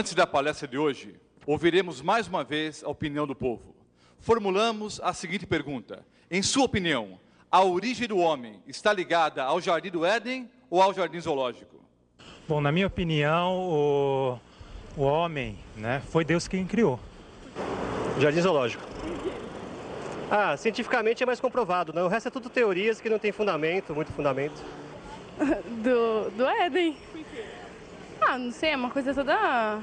Antes da palestra de hoje, ouviremos mais uma vez a opinião do povo. Formulamos a seguinte pergunta: Em sua opinião, a origem do homem está ligada ao jardim do Éden ou ao jardim zoológico? Bom, na minha opinião, o, o homem, né, foi Deus quem criou. Jardim zoológico. Ah, cientificamente é mais comprovado, né? O resto é tudo teorias que não tem fundamento, muito fundamento. Do, do Éden. Ah, não sei, é uma coisa toda.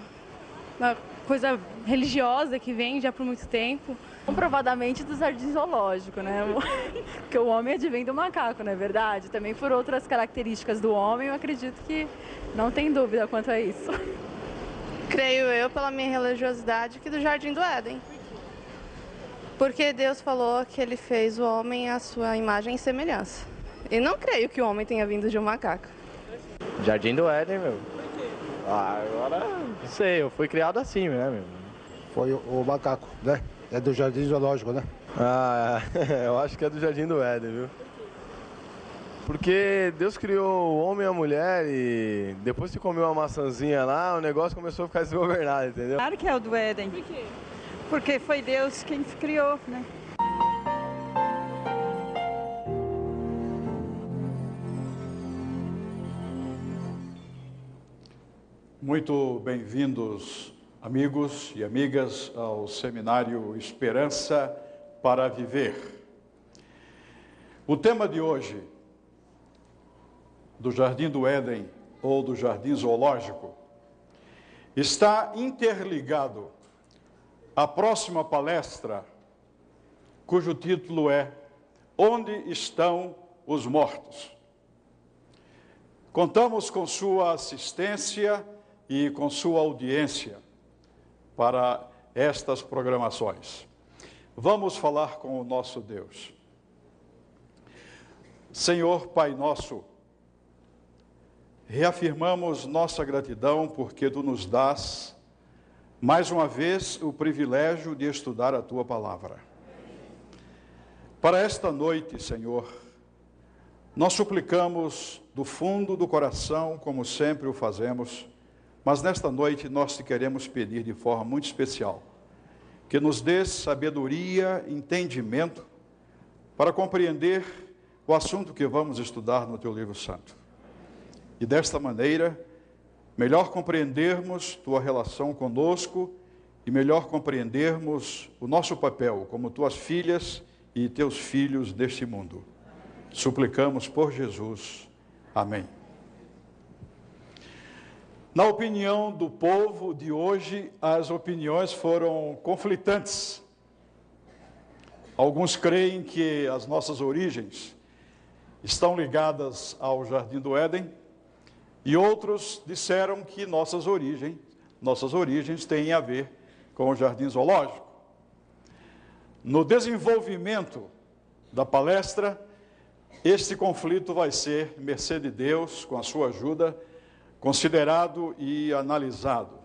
Uma coisa religiosa que vem já por muito tempo. Comprovadamente do jardim zoológico, né? Porque o homem advém do macaco, não é verdade? Também por outras características do homem, eu acredito que não tem dúvida quanto a isso. Creio eu, pela minha religiosidade, que do jardim do Éden. Porque Deus falou que ele fez o homem à sua imagem e semelhança. E não creio que o homem tenha vindo de um macaco. Jardim do Éden, meu. Ah, agora não sei, eu fui criado assim, né, meu? Foi o, o macaco, né? É do Jardim Zoológico, né? Ah, eu acho que é do Jardim do Éden, viu? Porque Deus criou o homem e a mulher e depois que comeu uma maçãzinha lá, o negócio começou a ficar desgovernado, entendeu? Claro que é o do Éden. Por quê? Porque foi Deus quem criou, né? Muito bem-vindos, amigos e amigas, ao seminário Esperança para Viver. O tema de hoje, do Jardim do Éden ou do Jardim Zoológico, está interligado à próxima palestra, cujo título é Onde estão os mortos? Contamos com sua assistência e com sua audiência para estas programações. Vamos falar com o nosso Deus. Senhor Pai nosso, reafirmamos nossa gratidão porque tu nos dás mais uma vez o privilégio de estudar a tua palavra. Para esta noite, Senhor, nós suplicamos do fundo do coração, como sempre o fazemos, mas nesta noite nós te queremos pedir de forma muito especial que nos dê sabedoria, entendimento para compreender o assunto que vamos estudar no teu livro santo. E desta maneira, melhor compreendermos tua relação conosco e melhor compreendermos o nosso papel como tuas filhas e teus filhos deste mundo. Suplicamos por Jesus. Amém. Na opinião do povo de hoje, as opiniões foram conflitantes. Alguns creem que as nossas origens estão ligadas ao Jardim do Éden, e outros disseram que nossas origens, nossas origens têm a ver com o Jardim Zoológico. No desenvolvimento da palestra, este conflito vai ser, mercê de Deus, com a sua ajuda, considerado e analisado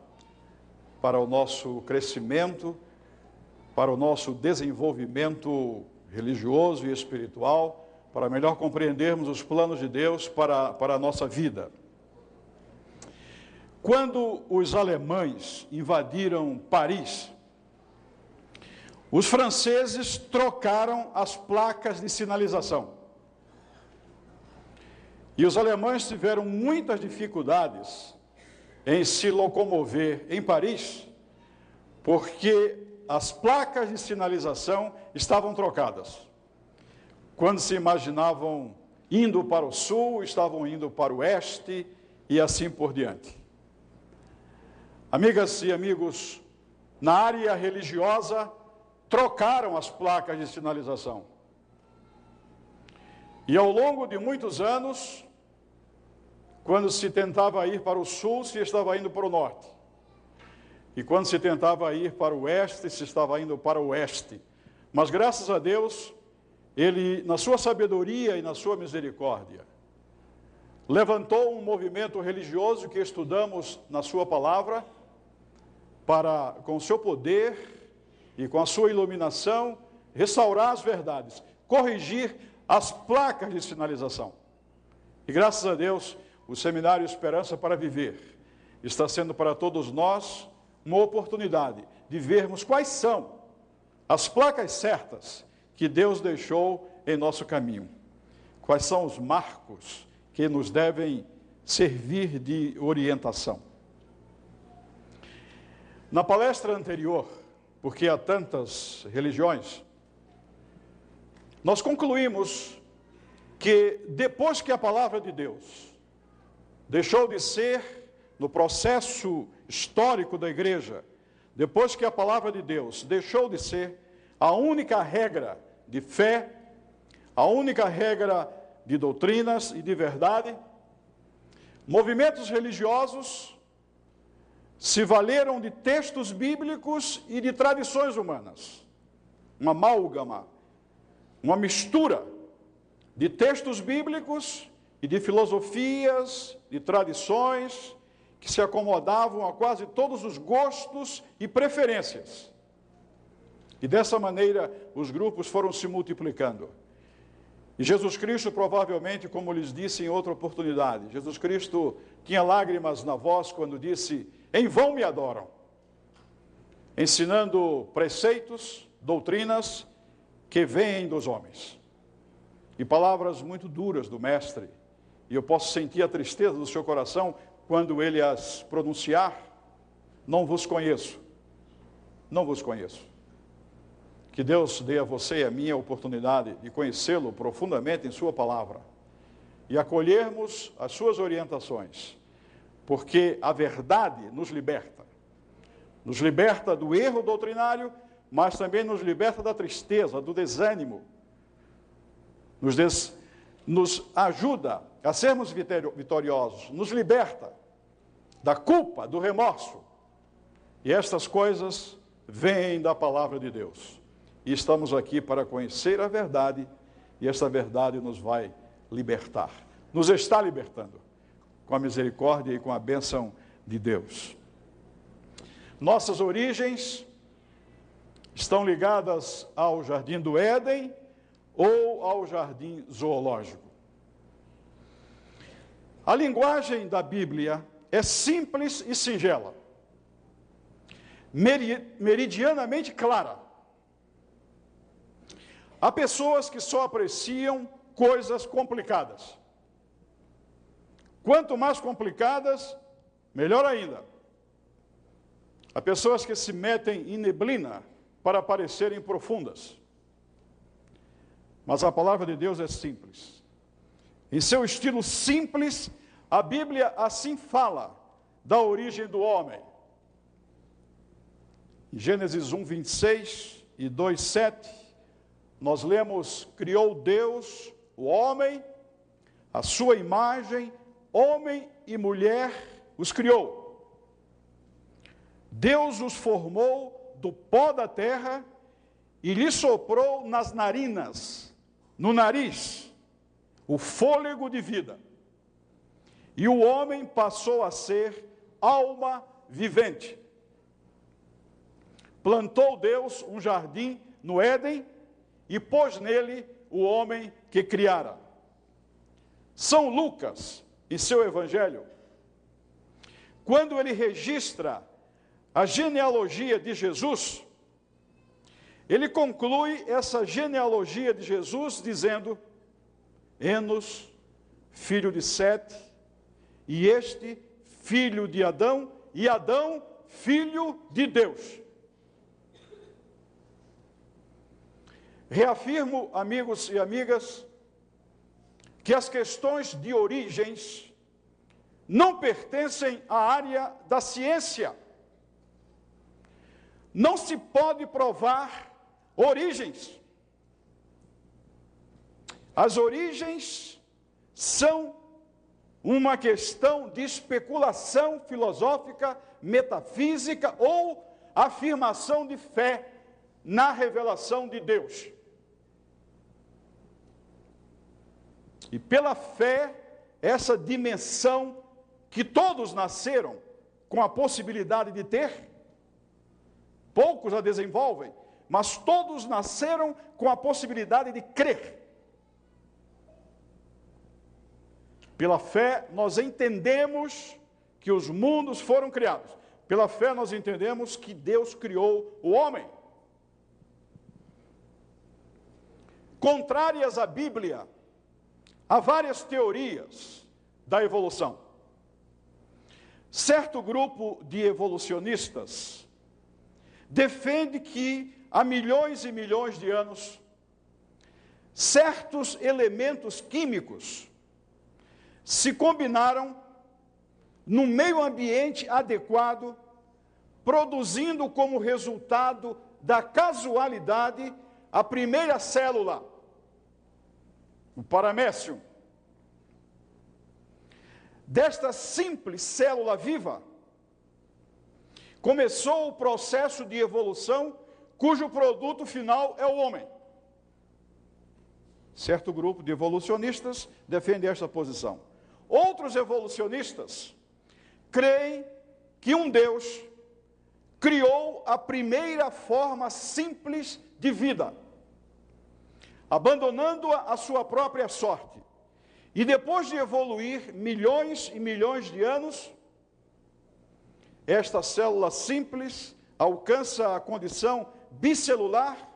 para o nosso crescimento, para o nosso desenvolvimento religioso e espiritual, para melhor compreendermos os planos de Deus para, para a nossa vida. Quando os alemães invadiram Paris, os franceses trocaram as placas de sinalização. E os alemães tiveram muitas dificuldades em se locomover em Paris, porque as placas de sinalização estavam trocadas. Quando se imaginavam indo para o sul, estavam indo para o oeste e assim por diante. Amigas e amigos, na área religiosa, trocaram as placas de sinalização. E ao longo de muitos anos, quando se tentava ir para o sul, se estava indo para o norte. E quando se tentava ir para o oeste, se estava indo para o oeste. Mas graças a Deus, ele, na sua sabedoria e na sua misericórdia, levantou um movimento religioso que estudamos na sua palavra, para, com o seu poder e com a sua iluminação, restaurar as verdades, corrigir as placas de sinalização. E graças a Deus, o Seminário Esperança para Viver está sendo para todos nós uma oportunidade de vermos quais são as placas certas que Deus deixou em nosso caminho. Quais são os marcos que nos devem servir de orientação. Na palestra anterior, porque há tantas religiões, nós concluímos que depois que a palavra de Deus deixou de ser, no processo histórico da igreja, depois que a palavra de Deus deixou de ser a única regra de fé, a única regra de doutrinas e de verdade, movimentos religiosos se valeram de textos bíblicos e de tradições humanas. Uma amálgama, uma mistura de textos bíblicos e de filosofias, de tradições que se acomodavam a quase todos os gostos e preferências. E dessa maneira os grupos foram se multiplicando. E Jesus Cristo, provavelmente, como lhes disse em outra oportunidade, Jesus Cristo tinha lágrimas na voz quando disse: Em vão me adoram, ensinando preceitos, doutrinas que vêm dos homens. E palavras muito duras do Mestre, e eu posso sentir a tristeza do seu coração quando ele as pronunciar. Não vos conheço, não vos conheço. Que Deus dê a você e a mim a oportunidade de conhecê-lo profundamente em Sua palavra e acolhermos as Suas orientações, porque a verdade nos liberta. Nos liberta do erro doutrinário, mas também nos liberta da tristeza, do desânimo. Nos, des, nos ajuda a sermos vitoriosos, nos liberta da culpa, do remorso. E estas coisas vêm da palavra de Deus e estamos aqui para conhecer a verdade, e essa verdade nos vai libertar. Nos está libertando, com a misericórdia e com a bênção de Deus. Nossas origens estão ligadas ao jardim do Éden ou ao jardim zoológico. A linguagem da Bíblia é simples e singela, meridianamente clara. Há pessoas que só apreciam coisas complicadas. Quanto mais complicadas, melhor ainda. Há pessoas que se metem em neblina para parecerem profundas. Mas a palavra de Deus é simples. Em seu estilo simples, a Bíblia assim fala da origem do homem. Em Gênesis 1, 26 e 2, 7, nós lemos: criou Deus o homem, a sua imagem, homem e mulher os criou. Deus os formou do pó da terra e lhe soprou nas narinas, no nariz, o fôlego de vida. E o homem passou a ser alma vivente. Plantou Deus um jardim no Éden e pôs nele o homem que criara. São Lucas, em seu evangelho, quando ele registra a genealogia de Jesus, ele conclui essa genealogia de Jesus dizendo: Enos, filho de Sete, e este, filho de Adão, e Adão, filho de Deus. Reafirmo, amigos e amigas, que as questões de origens não pertencem à área da ciência. Não se pode provar origens. As origens são uma questão de especulação filosófica, metafísica ou afirmação de fé na revelação de Deus. E pela fé, essa dimensão que todos nasceram com a possibilidade de ter, poucos a desenvolvem, mas todos nasceram com a possibilidade de crer. Pela fé, nós entendemos que os mundos foram criados. Pela fé, nós entendemos que Deus criou o homem. Contrárias à Bíblia, há várias teorias da evolução. Certo grupo de evolucionistas defende que há milhões e milhões de anos, certos elementos químicos se combinaram no meio ambiente adequado, produzindo como resultado da casualidade a primeira célula, o paramécio. Desta simples célula viva, começou o processo de evolução cujo produto final é o homem. Certo grupo de evolucionistas defende esta posição. Outros evolucionistas creem que um Deus criou a primeira forma simples de vida, abandonando-a à sua própria sorte. E depois de evoluir milhões e milhões de anos, esta célula simples alcança a condição bicelular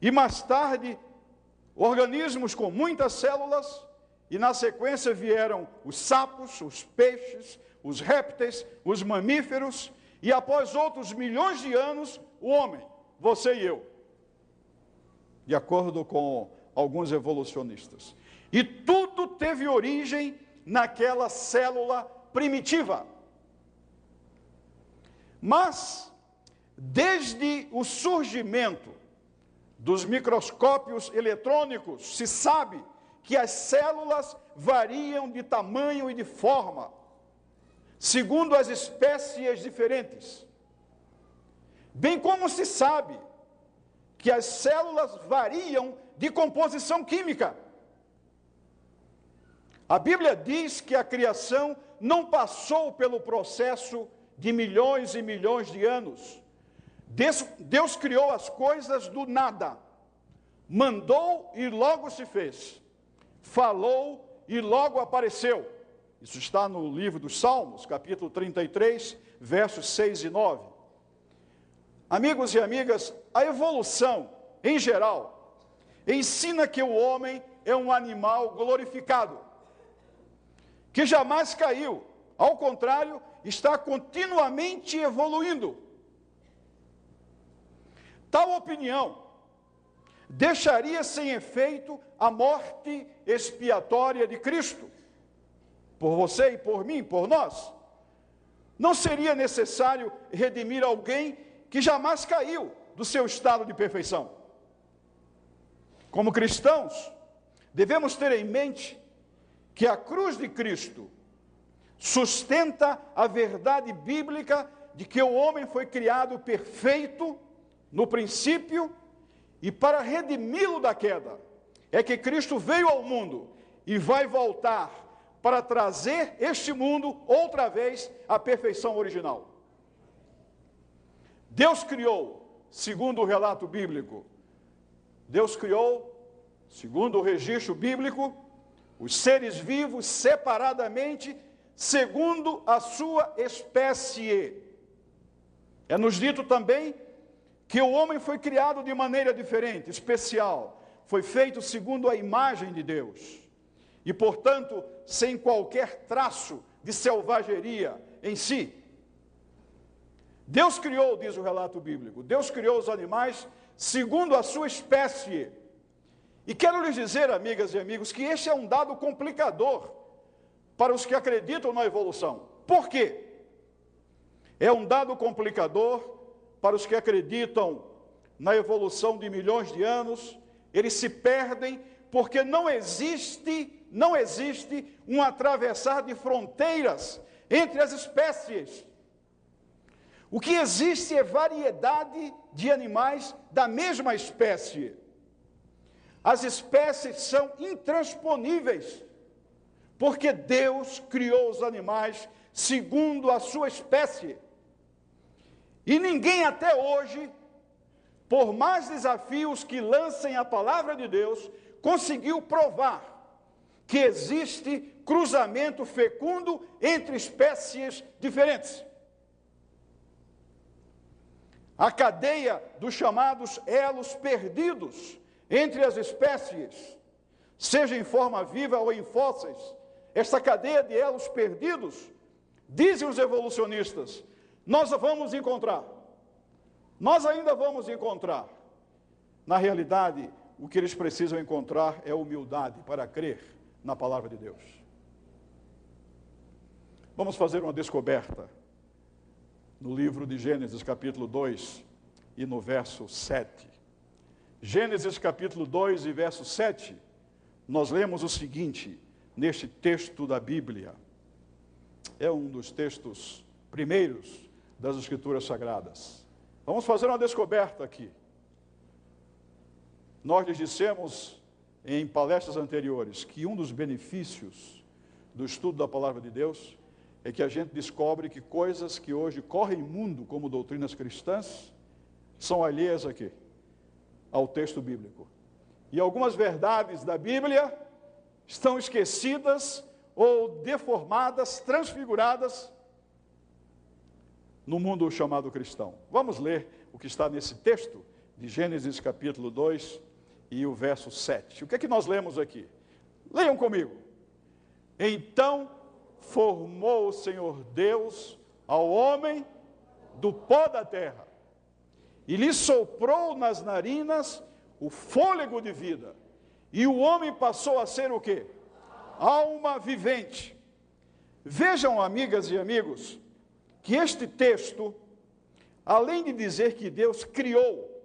e mais tarde organismos com muitas células e na sequência vieram os sapos, os peixes, os répteis, os mamíferos, e após outros milhões de anos, o homem, você e eu. De acordo com alguns evolucionistas. E tudo teve origem naquela célula primitiva. Mas, desde o surgimento dos microscópios eletrônicos, se sabe que as células variam de tamanho e de forma segundo as espécies diferentes. Bem como se sabe que as células variam de composição química. A Bíblia diz que a criação não passou pelo processo de milhões e milhões de anos. Deus, Deus criou as coisas do nada, mandou e logo se fez, falou e logo apareceu. Isso está no livro dos Salmos, capítulo 33, versos 6 e 9. Amigos e amigas, a evolução, em geral, ensina que o homem é um animal glorificado, que jamais caiu, ao contrário, está continuamente evoluindo. Tal opinião deixaria sem efeito a morte expiatória de Cristo por você e por mim, por nós, não seria necessário redimir alguém que jamais caiu do seu estado de perfeição. Como cristãos, devemos ter em mente que a cruz de Cristo sustenta a verdade bíblica de que o homem foi criado perfeito no princípio e para redimi-lo da queda é que Cristo veio ao mundo e vai voltar para trazer este mundo outra vez à perfeição original. Deus criou, segundo o relato bíblico, Deus criou, segundo o registro bíblico, os seres vivos separadamente, segundo a sua espécie. É nos dito também que o homem foi criado de maneira diferente, especial, foi feito segundo a imagem de Deus e, portanto, sem qualquer traço de selvageria em si. Deus criou, diz o relato bíblico, Deus criou os animais segundo a sua espécie. E quero lhes dizer, amigas e amigos, que este é um dado complicador para os que acreditam na evolução. Por quê? É um dado complicador para os que acreditam na evolução de milhões de anos, eles se perdem porque não existe não existe um atravessar de fronteiras entre as espécies. O que existe é variedade de animais da mesma espécie. As espécies são intransponíveis, porque Deus criou os animais segundo a sua espécie. E ninguém até hoje, por mais desafios que lancem a palavra de Deus, conseguiu provar que existe cruzamento fecundo entre espécies diferentes. A cadeia dos chamados elos perdidos entre as espécies, seja em forma viva ou em fósseis, essa cadeia de elos perdidos, dizem os evolucionistas, nós vamos encontrar. Nós ainda vamos encontrar. Na realidade, o que eles precisam encontrar é humildade para crer na palavra de Deus. Vamos fazer uma descoberta no livro de Gênesis, capítulo 2, e no verso 7. Gênesis, capítulo 2 e verso 7, nós lemos o seguinte, neste texto da Bíblia. É um dos textos primeiros das Escrituras Sagradas. Vamos fazer uma descoberta aqui. Nós lhes dissemos em palestras anteriores que um dos benefícios do estudo da palavra de Deus é que a gente descobre que coisas que hoje correm mundo como doutrinas cristãs são alheias aqui ao texto bíblico. E algumas verdades da Bíblia estão esquecidas ou deformadas, transfiguradas no mundo chamado cristão. Vamos ler o que está nesse texto de Gênesis capítulo 2, e o verso 7. O que é que nós lemos aqui? Leiam comigo. Então formou o Senhor Deus ao homem do pó da terra e lhe soprou nas narinas o fôlego de vida. E o homem passou a ser o quê? Alma vivente. Vejam, amigas e amigos, que este texto, além de dizer que Deus criou,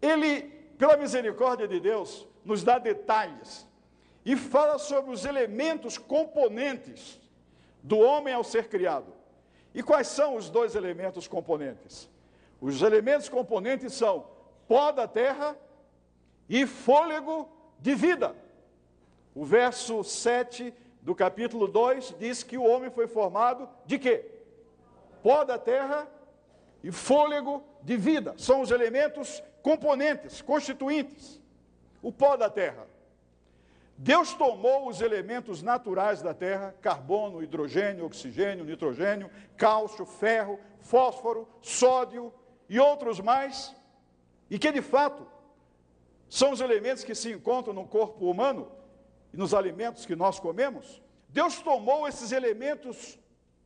ele pela misericórdia de Deus, nos dá detalhes e fala sobre os elementos componentes do homem ao ser criado. E quais são os dois elementos componentes? Os elementos componentes são pó da terra e fôlego de vida. O verso 7 do capítulo 2 diz que o homem foi formado de quê? Pó da terra e fôlego de vida. São os elementos componentes, constituintes, o pó da terra. Deus tomou os elementos naturais da terra, carbono, hidrogênio, oxigênio, nitrogênio, cálcio, ferro, fósforo, sódio e outros mais, e que de fato são os elementos que se encontram no corpo humano e nos alimentos que nós comemos. Deus tomou esses elementos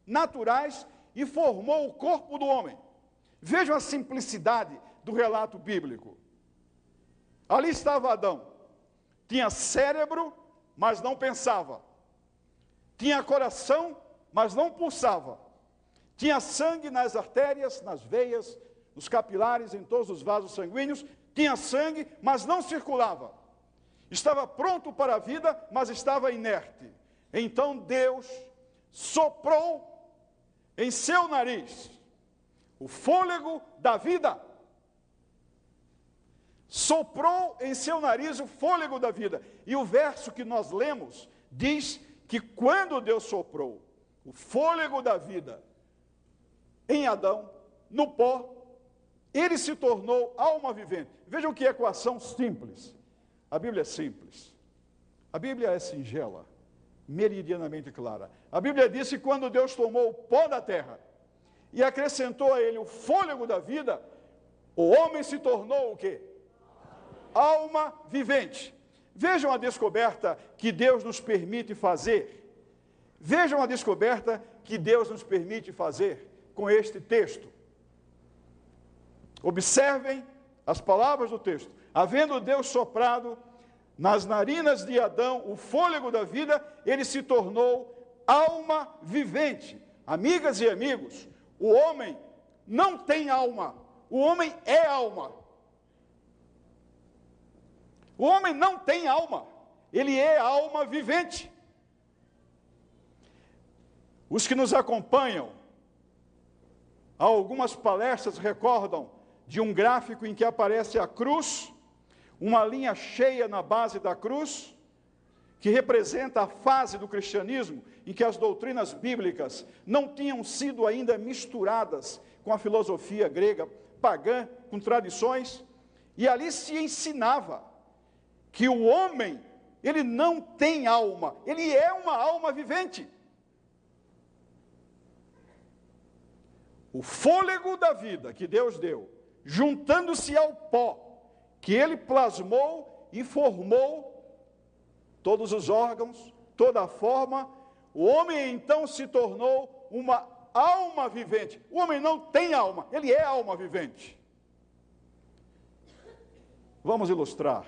naturais e formou o corpo do homem. Vejam a simplicidade do relato bíblico. Ali estava Adão. Tinha cérebro, mas não pensava. Tinha coração, mas não pulsava. Tinha sangue nas artérias, nas veias, nos capilares, em todos os vasos sanguíneos. Tinha sangue, mas não circulava. Estava pronto para a vida, mas estava inerte. Então Deus soprou em seu nariz o fôlego da vida soprou em seu nariz o fôlego da vida. E o verso que nós lemos diz que quando Deus soprou o fôlego da vida em Adão, no pó, ele se tornou alma vivente. Vejam que equação simples. A Bíblia é simples. A Bíblia é singela, meridianamente clara. A Bíblia diz que quando Deus tomou o pó da terra e acrescentou a ele o fôlego da vida, o homem se tornou o quê? alma vivente. Vejam a descoberta que Deus nos permite fazer. Vejam a descoberta que Deus nos permite fazer com este texto. Observem as palavras do texto. Havendo Deus soprado nas narinas de Adão o fôlego da vida, ele se tornou alma vivente. Amigas e amigos, o homem não tem alma, o homem é alma. O homem não tem alma, ele é alma vivente. Os que nos acompanham, algumas palestras recordam de um gráfico em que aparece a cruz, uma linha cheia na base da cruz, que representa a fase do cristianismo em que as doutrinas bíblicas não tinham sido ainda misturadas com a filosofia grega pagã, com tradições, e ali se ensinava que o homem ele não tem alma, ele é uma alma vivente. O fôlego da vida que Deus deu, juntando-se ao pó, que ele plasmou e formou todos os órgãos, toda a forma, o homem então se tornou uma alma vivente. O homem não tem alma, ele é alma vivente. Vamos ilustrar.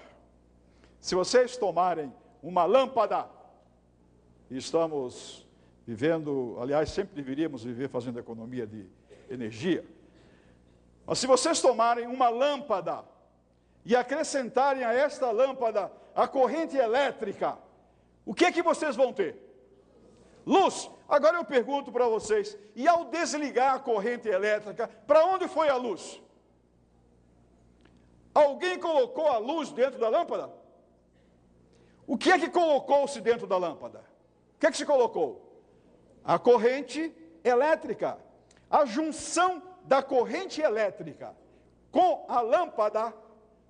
Se vocês tomarem uma lâmpada, estamos vivendo, aliás, sempre deveríamos viver fazendo economia de energia. Mas se vocês tomarem uma lâmpada e acrescentarem a esta lâmpada a corrente elétrica, o que é que vocês vão ter? Luz. Agora eu pergunto para vocês: e ao desligar a corrente elétrica, para onde foi a luz? Alguém colocou a luz dentro da lâmpada? O que é que colocou-se dentro da lâmpada? O que é que se colocou? A corrente elétrica. A junção da corrente elétrica com a lâmpada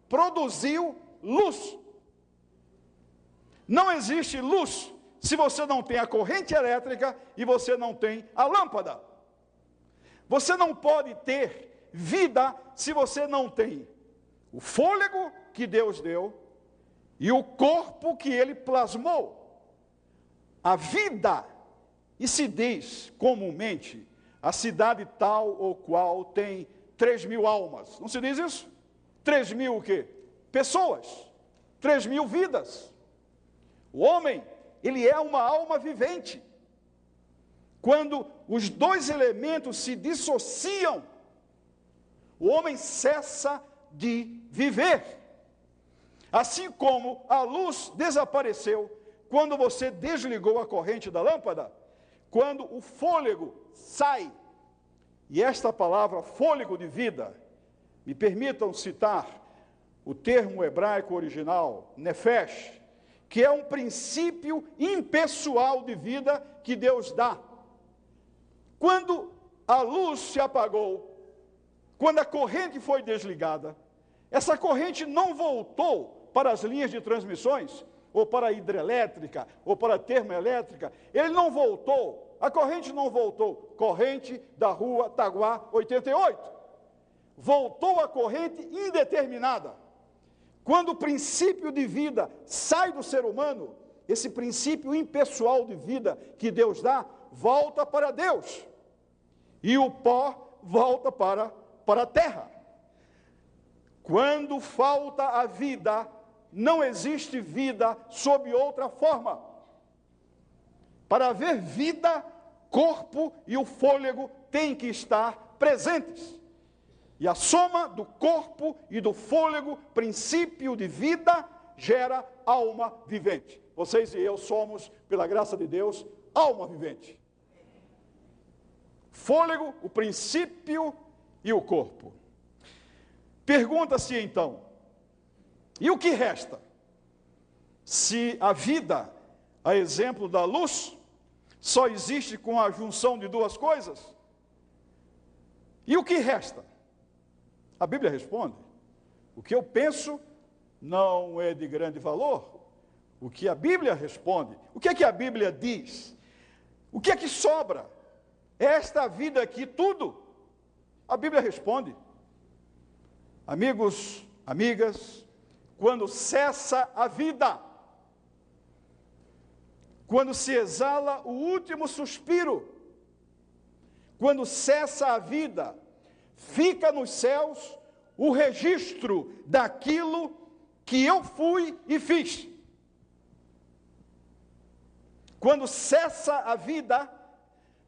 produziu luz. Não existe luz se você não tem a corrente elétrica e você não tem a lâmpada. Você não pode ter vida se você não tem o fôlego que Deus deu e o corpo que ele plasmou. A vida, e se diz comumente, a cidade tal ou qual tem três mil almas. Não se diz isso? Três mil o quê? Pessoas. Três mil vidas. O homem ele é uma alma vivente. Quando os dois elementos se dissociam, o homem cessa de viver. Assim como a luz desapareceu quando você desligou a corrente da lâmpada, quando o fôlego sai, e esta palavra fôlego de vida, me permitam citar o termo hebraico original, nefesh, que é um princípio impessoal de vida que Deus dá. Quando a luz se apagou, quando a corrente foi desligada, essa corrente não voltou para as linhas de transmissões, ou para a hidrelétrica, ou para a termoelétrica, ele não voltou, a corrente não voltou, corrente da rua Taguá 88. Voltou a corrente indeterminada. Quando o princípio de vida sai do ser humano, esse princípio impessoal de vida que Deus dá, volta para Deus. E o pó volta para, para a terra. Quando falta a vida, não existe vida sob outra forma. Para haver vida, corpo e o fôlego têm que estar presentes. E a soma do corpo e do fôlego, princípio de vida, gera alma vivente. Vocês e eu somos, pela graça de Deus, alma vivente. Fôlego, o princípio e o corpo. Pergunta-se então: e o que resta? Se a vida, a exemplo da luz, só existe com a junção de duas coisas? E o que resta? A Bíblia responde: o que eu penso não é de grande valor. O que a Bíblia responde, o que é que a Bíblia diz? O que é que sobra? Esta vida aqui, tudo. A Bíblia responde. Amigos, amigas, quando cessa a vida, quando se exala o último suspiro, quando cessa a vida, fica nos céus o registro daquilo que eu fui e fiz. Quando cessa a vida,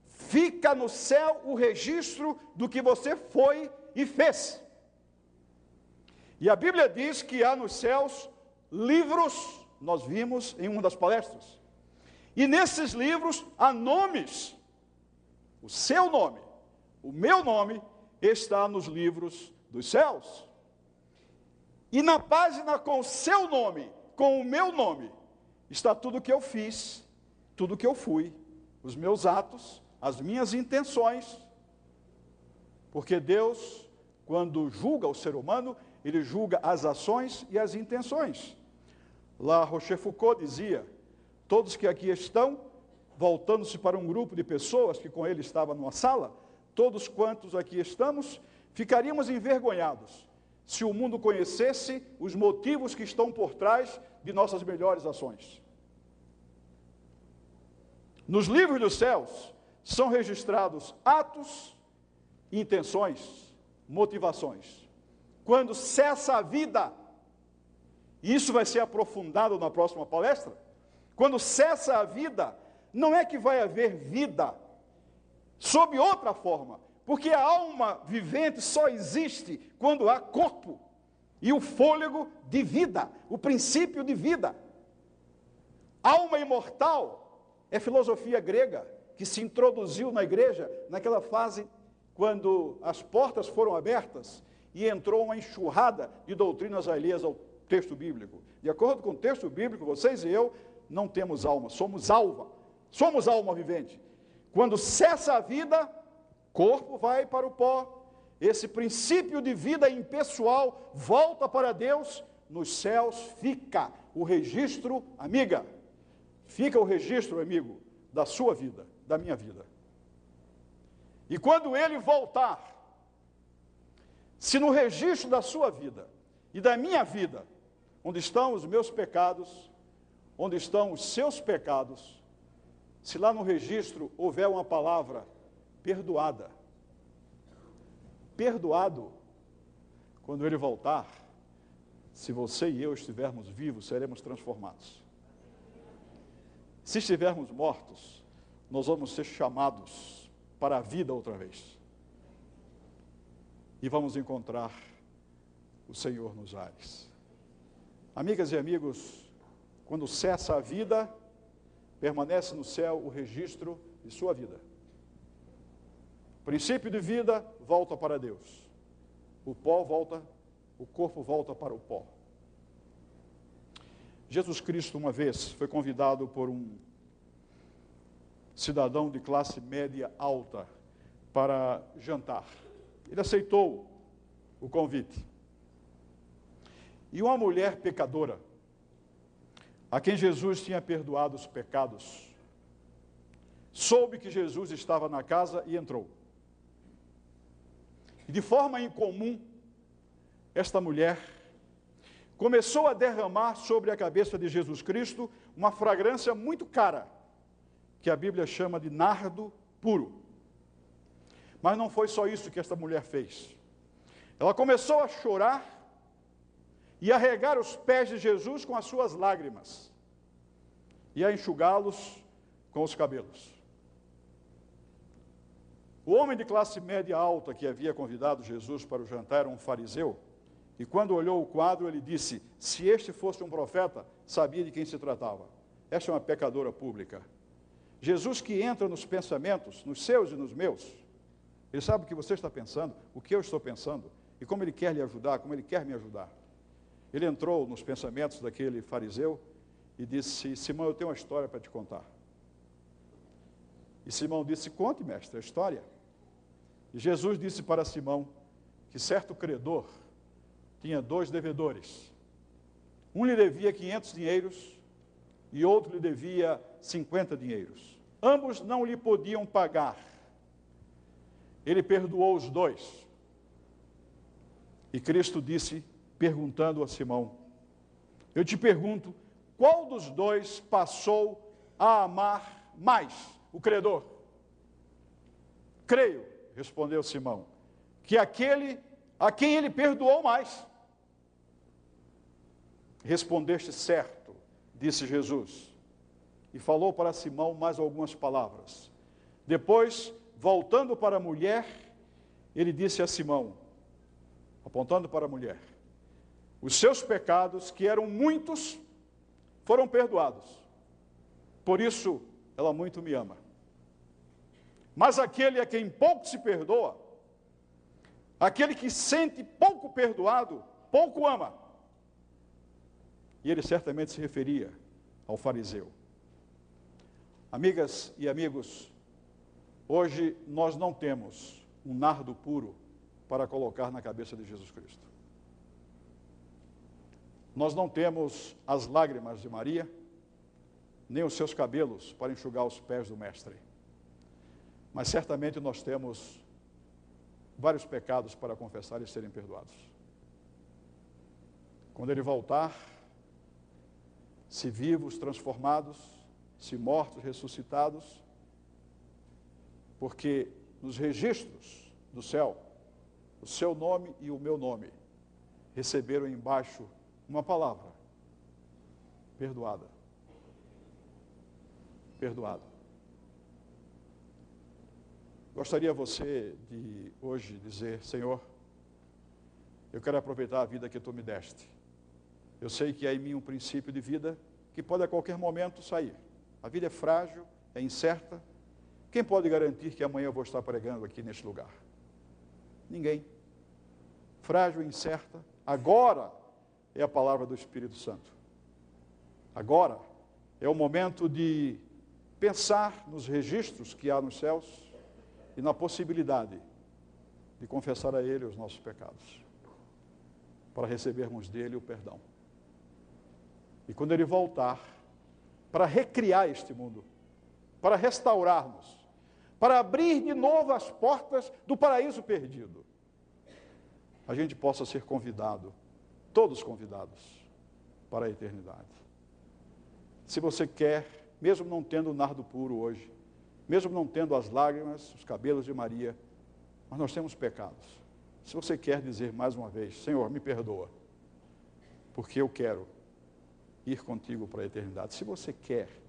fica no céu o registro do que você foi e fez. E a Bíblia diz que há nos céus livros, nós vimos em uma das palestras. E nesses livros há nomes. O seu nome, o meu nome está nos livros dos céus. E na página com o seu nome, com o meu nome, está tudo o que eu fiz, tudo o que eu fui, os meus atos, as minhas intenções. Porque Deus, quando julga o ser humano, ele julga as ações e as intenções. La Rochefoucauld dizia: todos que aqui estão, voltando-se para um grupo de pessoas que com ele estava numa sala, todos quantos aqui estamos, ficaríamos envergonhados se o mundo conhecesse os motivos que estão por trás de nossas melhores ações. Nos livros dos céus são registrados atos, intenções, motivações. Quando cessa a vida, isso vai ser aprofundado na próxima palestra, quando cessa a vida, não é que vai haver vida sob outra forma, porque a alma vivente só existe quando há corpo e o fôlego de vida, o princípio de vida. Alma imortal é filosofia grega que se introduziu na igreja naquela fase quando as portas foram abertas e entrou uma enxurrada de doutrinas alheias ao texto bíblico. De acordo com o texto bíblico, vocês e eu não temos alma, somos alma. Somos alma vivente. Quando cessa a vida, corpo vai para o pó. Esse princípio de vida impessoal volta para Deus, nos céus fica o registro, amiga, fica o registro, amigo, da sua vida, da minha vida. E quando ele voltar, se no registro da sua vida e da minha vida, onde estão os meus pecados, onde estão os seus pecados, se lá no registro houver uma palavra perdoada. Perdoado. Quando ele voltar, se você e eu estivermos vivos, seremos transformados. Se estivermos mortos, nós vamos ser chamados para a vida outra vez. E vamos encontrar o Senhor nos ares. Amigas e amigos, quando cessa a vida, permanece no céu o registro de sua vida. Princípio de vida volta para Deus. O pó volta, o corpo volta para o pó. Jesus Cristo, uma vez, foi convidado por um cidadão de classe média alta para jantar. Ele aceitou o convite. E uma mulher pecadora, a quem Jesus tinha perdoado os pecados, soube que Jesus estava na casa e entrou. E de forma incomum, esta mulher começou a derramar sobre a cabeça de Jesus Cristo uma fragrância muito cara, que a Bíblia chama de nardo puro. Mas não foi só isso que esta mulher fez. Ela começou a chorar e a regar os pés de Jesus com as suas lágrimas e a enxugá-los com os cabelos. O homem de classe média alta que havia convidado Jesus para o jantar era um fariseu, e quando olhou o quadro, ele disse: Se este fosse um profeta, sabia de quem se tratava. Esta é uma pecadora pública. Jesus que entra nos pensamentos, nos seus e nos meus, ele sabe o que você está pensando, o que eu estou pensando, e como ele quer lhe ajudar, como ele quer me ajudar. Ele entrou nos pensamentos daquele fariseu e disse: Simão, eu tenho uma história para te contar. E Simão disse: Conte, mestre, a história. E Jesus disse para Simão que certo credor tinha dois devedores. Um lhe devia 500 dinheiros e outro lhe devia 50 dinheiros. Ambos não lhe podiam pagar. Ele perdoou os dois. E Cristo disse, perguntando a Simão: Eu te pergunto, qual dos dois passou a amar mais o credor? Creio respondeu Simão, que aquele a quem ele perdoou mais. Respondeste certo, disse Jesus, e falou para Simão mais algumas palavras. Depois, voltando para a mulher, ele disse a Simão, apontando para a mulher: Os seus pecados, que eram muitos, foram perdoados. Por isso, ela muito me ama. Mas aquele a quem pouco se perdoa, aquele que sente pouco perdoado, pouco ama. E ele certamente se referia ao fariseu. Amigas e amigos, hoje nós não temos um nardo puro para colocar na cabeça de Jesus Cristo. Nós não temos as lágrimas de Maria, nem os seus cabelos para enxugar os pés do Mestre. Mas certamente nós temos vários pecados para confessar e serem perdoados. Quando ele voltar, se vivos, transformados, se mortos, ressuscitados, porque nos registros do céu, o seu nome e o meu nome receberam embaixo uma palavra: perdoada. Perdoado. Gostaria você de hoje dizer, Senhor, eu quero aproveitar a vida que tu me deste. Eu sei que há em mim um princípio de vida que pode a qualquer momento sair. A vida é frágil, é incerta. Quem pode garantir que amanhã eu vou estar pregando aqui neste lugar? Ninguém. Frágil e incerta. Agora é a palavra do Espírito Santo. Agora é o momento de pensar nos registros que há nos céus e na possibilidade de confessar a Ele os nossos pecados, para recebermos dele o perdão. E quando Ele voltar, para recriar este mundo, para restaurarmos, para abrir de novo as portas do paraíso perdido, a gente possa ser convidado, todos convidados, para a eternidade. Se você quer, mesmo não tendo o nardo puro hoje, mesmo não tendo as lágrimas, os cabelos de Maria, mas nós temos pecados. Se você quer dizer mais uma vez, Senhor, me perdoa, porque eu quero ir contigo para a eternidade. Se você quer,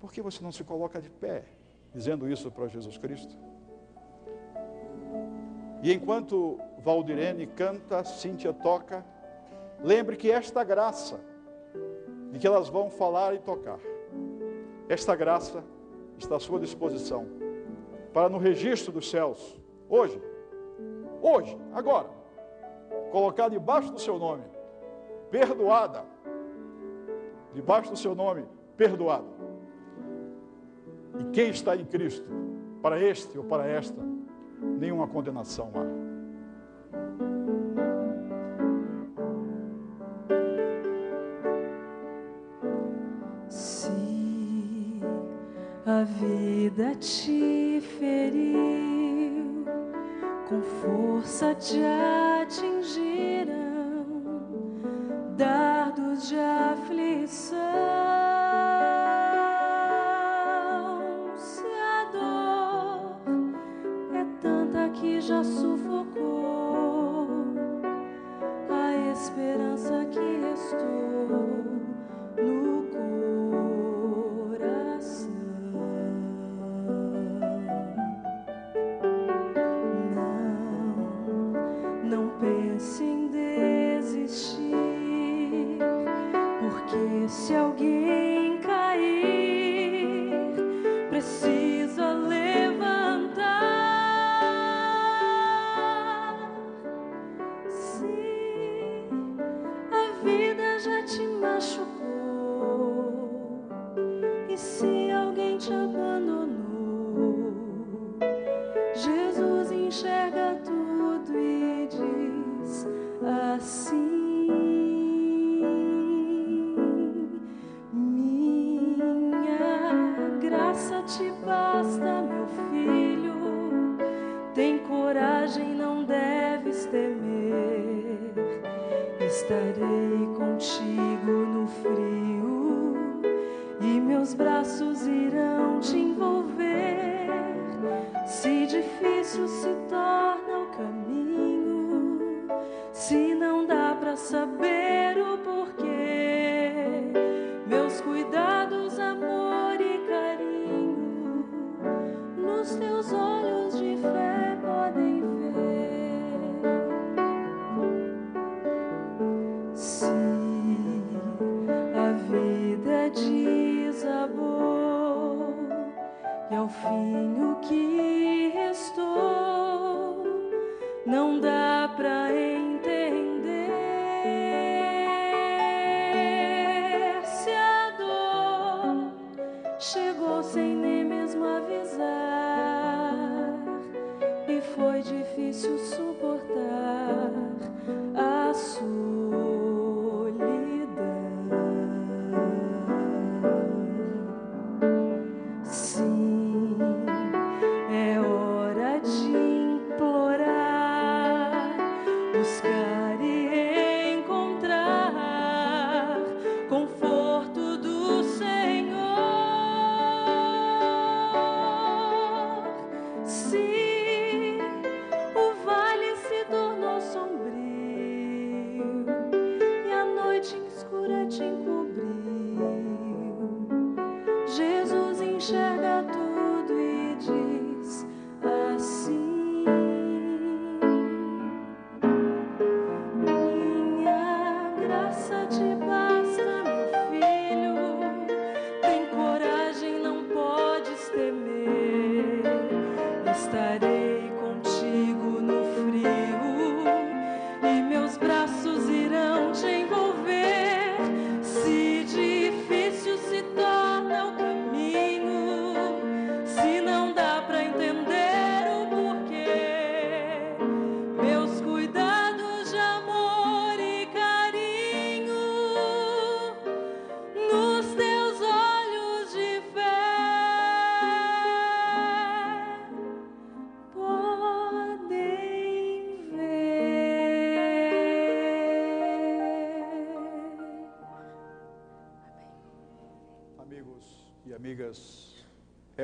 por que você não se coloca de pé, dizendo isso para Jesus Cristo? E enquanto Valdirene canta, Cíntia toca, lembre que esta graça, de que elas vão falar e tocar, esta graça está à sua disposição para no registro dos céus, hoje, hoje, agora, colocar debaixo do seu nome, perdoada, debaixo do seu nome, perdoado. E quem está em Cristo, para este ou para esta, nenhuma condenação há. a vida te feriu, com força te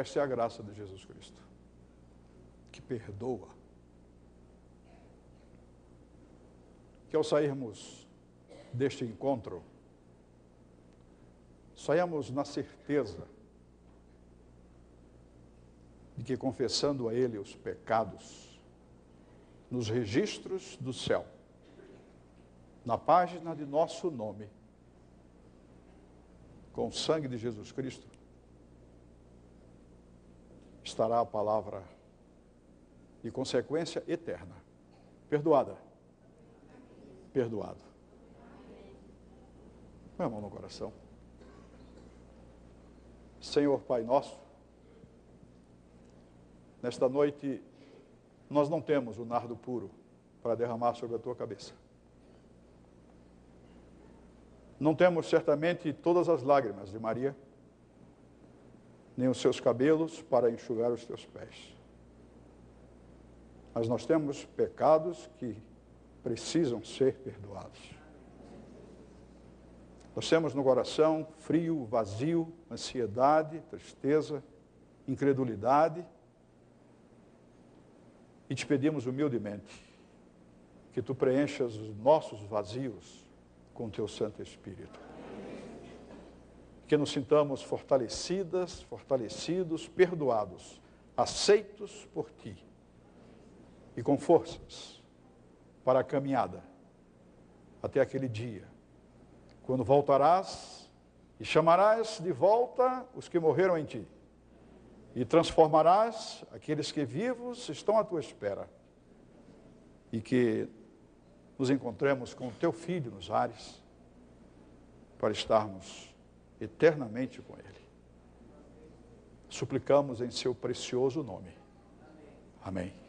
esta é a graça de Jesus Cristo, que perdoa. Que ao sairmos deste encontro, saímos na certeza de que confessando a Ele os pecados, nos registros do céu, na página de nosso nome, com o sangue de Jesus Cristo, estará a palavra de consequência eterna. Perdoada. Perdoado. Põe a mão no coração. Senhor Pai nosso, nesta noite nós não temos o nardo puro para derramar sobre a tua cabeça. Não temos certamente todas as lágrimas de Maria, nem os seus cabelos para enxugar os teus pés. Mas nós temos pecados que precisam ser perdoados. Nós temos no coração frio, vazio, ansiedade, tristeza, incredulidade. E te pedimos humildemente que tu preenchas os nossos vazios com o teu Santo Espírito. Que nos sintamos fortalecidas, fortalecidos, perdoados, aceitos por ti e com forças para a caminhada até aquele dia, quando voltarás e chamarás de volta os que morreram em ti e transformarás aqueles que vivos estão à tua espera e que nos encontremos com o teu filho nos ares para estarmos eternamente com ele. Suplicamos em seu precioso nome. Amém.